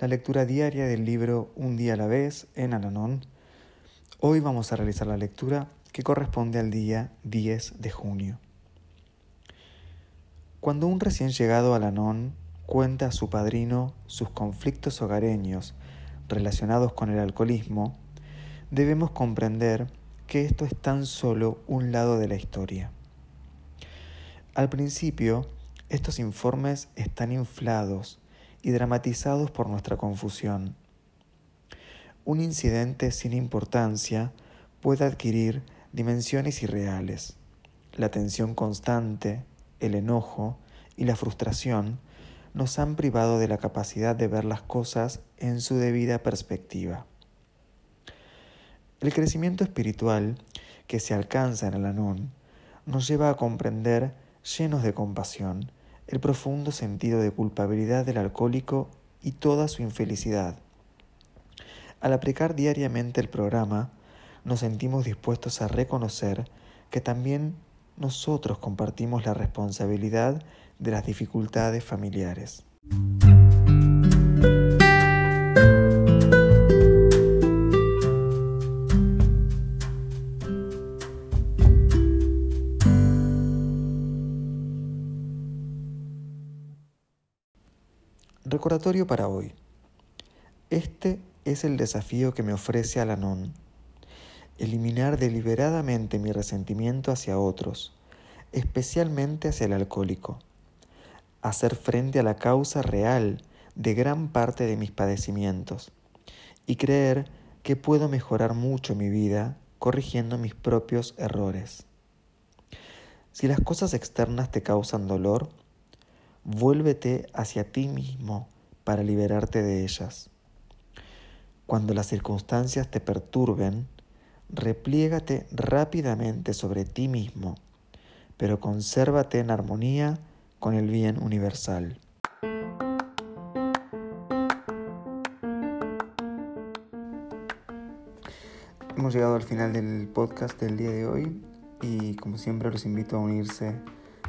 la lectura diaria del libro Un día a la vez en Alanón. Hoy vamos a realizar la lectura que corresponde al día 10 de junio. Cuando un recién llegado a Lanón cuenta a su padrino sus conflictos hogareños relacionados con el alcoholismo, debemos comprender que esto es tan solo un lado de la historia. Al principio, estos informes están inflados y dramatizados por nuestra confusión. Un incidente sin importancia puede adquirir dimensiones irreales. La tensión constante, el enojo y la frustración nos han privado de la capacidad de ver las cosas en su debida perspectiva. El crecimiento espiritual que se alcanza en el Anón nos lleva a comprender, llenos de compasión, el profundo sentido de culpabilidad del alcohólico y toda su infelicidad. Al aplicar diariamente el programa, nos sentimos dispuestos a reconocer que también nosotros compartimos la responsabilidad de las dificultades familiares. Recordatorio para hoy. Este es el desafío que me ofrece Alanon eliminar deliberadamente mi resentimiento hacia otros, especialmente hacia el alcohólico, hacer frente a la causa real de gran parte de mis padecimientos y creer que puedo mejorar mucho mi vida corrigiendo mis propios errores. Si las cosas externas te causan dolor, vuélvete hacia ti mismo para liberarte de ellas. Cuando las circunstancias te perturben, repliégate rápidamente sobre ti mismo, pero consérvate en armonía con el bien universal. Hemos llegado al final del podcast del día de hoy y como siempre los invito a unirse